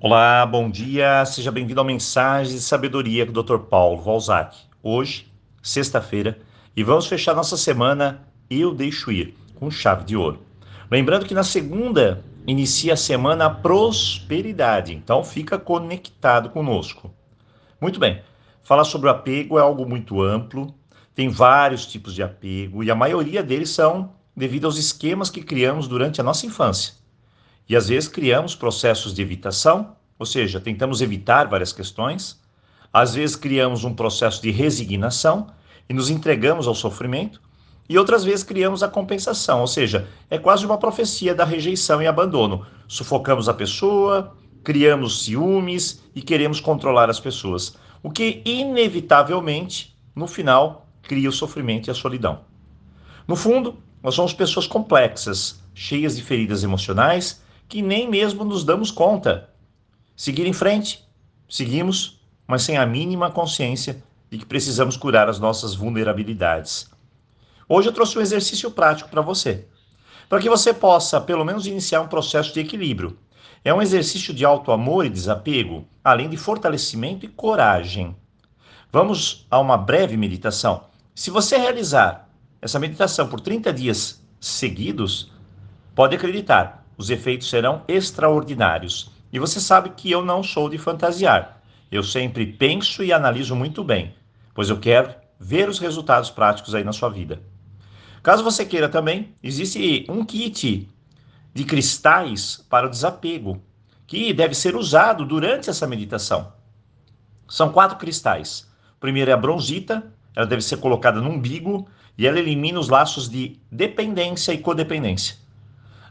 Olá, bom dia, seja bem-vindo ao Mensagem de Sabedoria com o Dr. Paulo Valzac. Hoje, sexta-feira, e vamos fechar nossa semana Eu Deixo Ir, com chave de ouro. Lembrando que na segunda inicia a semana Prosperidade, então fica conectado conosco. Muito bem, falar sobre o apego é algo muito amplo, tem vários tipos de apego e a maioria deles são devido aos esquemas que criamos durante a nossa infância. E às vezes criamos processos de evitação, ou seja, tentamos evitar várias questões. Às vezes criamos um processo de resignação e nos entregamos ao sofrimento. E outras vezes criamos a compensação, ou seja, é quase uma profecia da rejeição e abandono. Sufocamos a pessoa, criamos ciúmes e queremos controlar as pessoas, o que inevitavelmente, no final, cria o sofrimento e a solidão. No fundo, nós somos pessoas complexas, cheias de feridas emocionais que nem mesmo nos damos conta. Seguir em frente, seguimos, mas sem a mínima consciência de que precisamos curar as nossas vulnerabilidades. Hoje eu trouxe um exercício prático para você, para que você possa, pelo menos, iniciar um processo de equilíbrio. É um exercício de alto amor e desapego, além de fortalecimento e coragem. Vamos a uma breve meditação. Se você realizar essa meditação por 30 dias seguidos, pode acreditar, os efeitos serão extraordinários. E você sabe que eu não sou de fantasiar. Eu sempre penso e analiso muito bem, pois eu quero ver os resultados práticos aí na sua vida. Caso você queira também, existe um kit de cristais para o desapego, que deve ser usado durante essa meditação. São quatro cristais. O primeiro é a bronzita, ela deve ser colocada no umbigo e ela elimina os laços de dependência e codependência.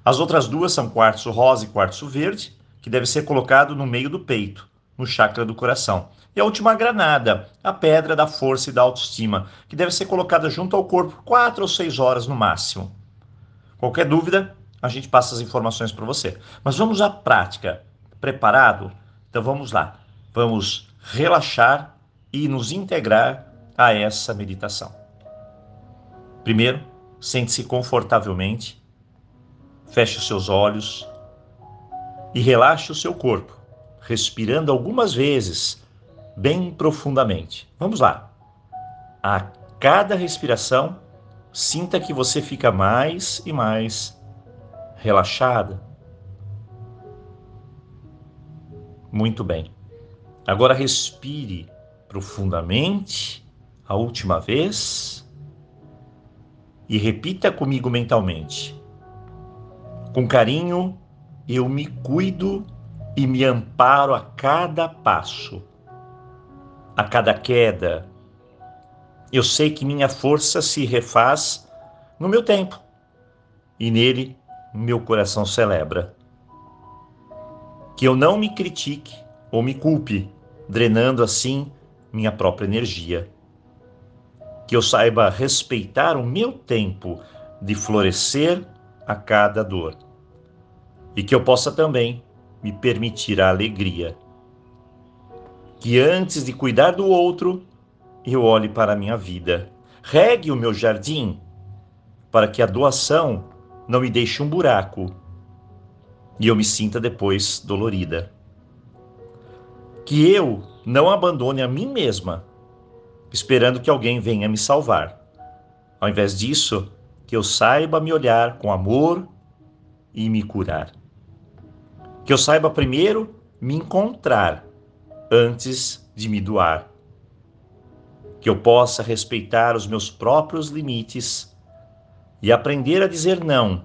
As outras duas são quartzo rosa e quartzo verde, que deve ser colocado no meio do peito, no chakra do coração. E a última granada, a pedra da força e da autoestima, que deve ser colocada junto ao corpo quatro ou seis horas no máximo. Qualquer dúvida, a gente passa as informações para você. Mas vamos à prática. Preparado? Então vamos lá. Vamos relaxar e nos integrar a essa meditação. Primeiro, sente-se confortavelmente Feche os seus olhos e relaxe o seu corpo, respirando algumas vezes, bem profundamente. Vamos lá. A cada respiração, sinta que você fica mais e mais relaxada. Muito bem. Agora respire profundamente a última vez e repita comigo mentalmente. Com carinho, eu me cuido e me amparo a cada passo, a cada queda. Eu sei que minha força se refaz no meu tempo e nele meu coração celebra. Que eu não me critique ou me culpe, drenando assim minha própria energia. Que eu saiba respeitar o meu tempo de florescer a cada dor. E que eu possa também me permitir a alegria. Que antes de cuidar do outro, eu olhe para a minha vida. Regue o meu jardim, para que a doação não me deixe um buraco e eu me sinta depois dolorida. Que eu não abandone a mim mesma, esperando que alguém venha me salvar. Ao invés disso, que eu saiba me olhar com amor e me curar. Que eu saiba primeiro me encontrar antes de me doar. Que eu possa respeitar os meus próprios limites e aprender a dizer não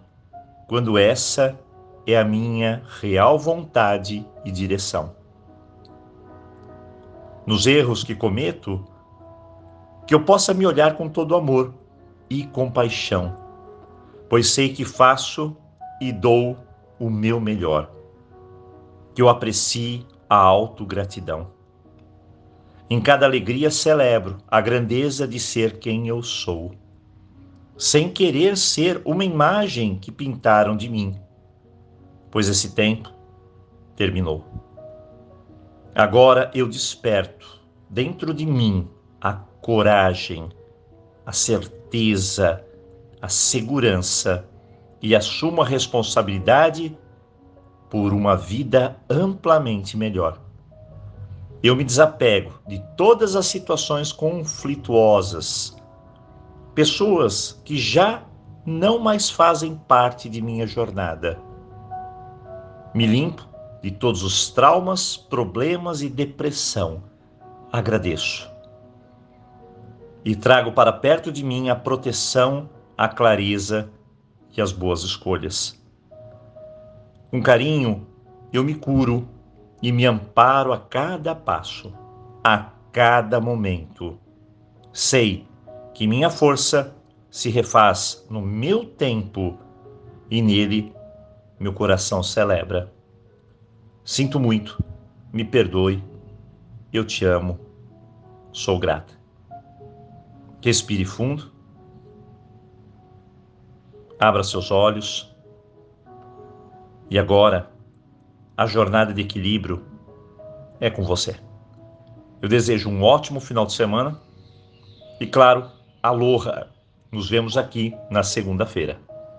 quando essa é a minha real vontade e direção. Nos erros que cometo, que eu possa me olhar com todo amor e compaixão, pois sei que faço e dou o meu melhor. Que eu aprecie a autogratidão. Em cada alegria celebro a grandeza de ser quem eu sou, sem querer ser uma imagem que pintaram de mim, pois esse tempo terminou. Agora eu desperto dentro de mim a coragem, a certeza a segurança e assumo a responsabilidade por uma vida amplamente melhor. Eu me desapego de todas as situações conflituosas, pessoas que já não mais fazem parte de minha jornada. Me limpo de todos os traumas, problemas e depressão. Agradeço. E trago para perto de mim a proteção, a clareza e as boas escolhas. Com carinho, eu me curo e me amparo a cada passo, a cada momento. Sei que minha força se refaz no meu tempo e nele meu coração celebra. Sinto muito, me perdoe, eu te amo, sou grata. Respire fundo, abra seus olhos e agora a jornada de equilíbrio é com você. Eu desejo um ótimo final de semana e, claro, aloha! Nos vemos aqui na segunda-feira.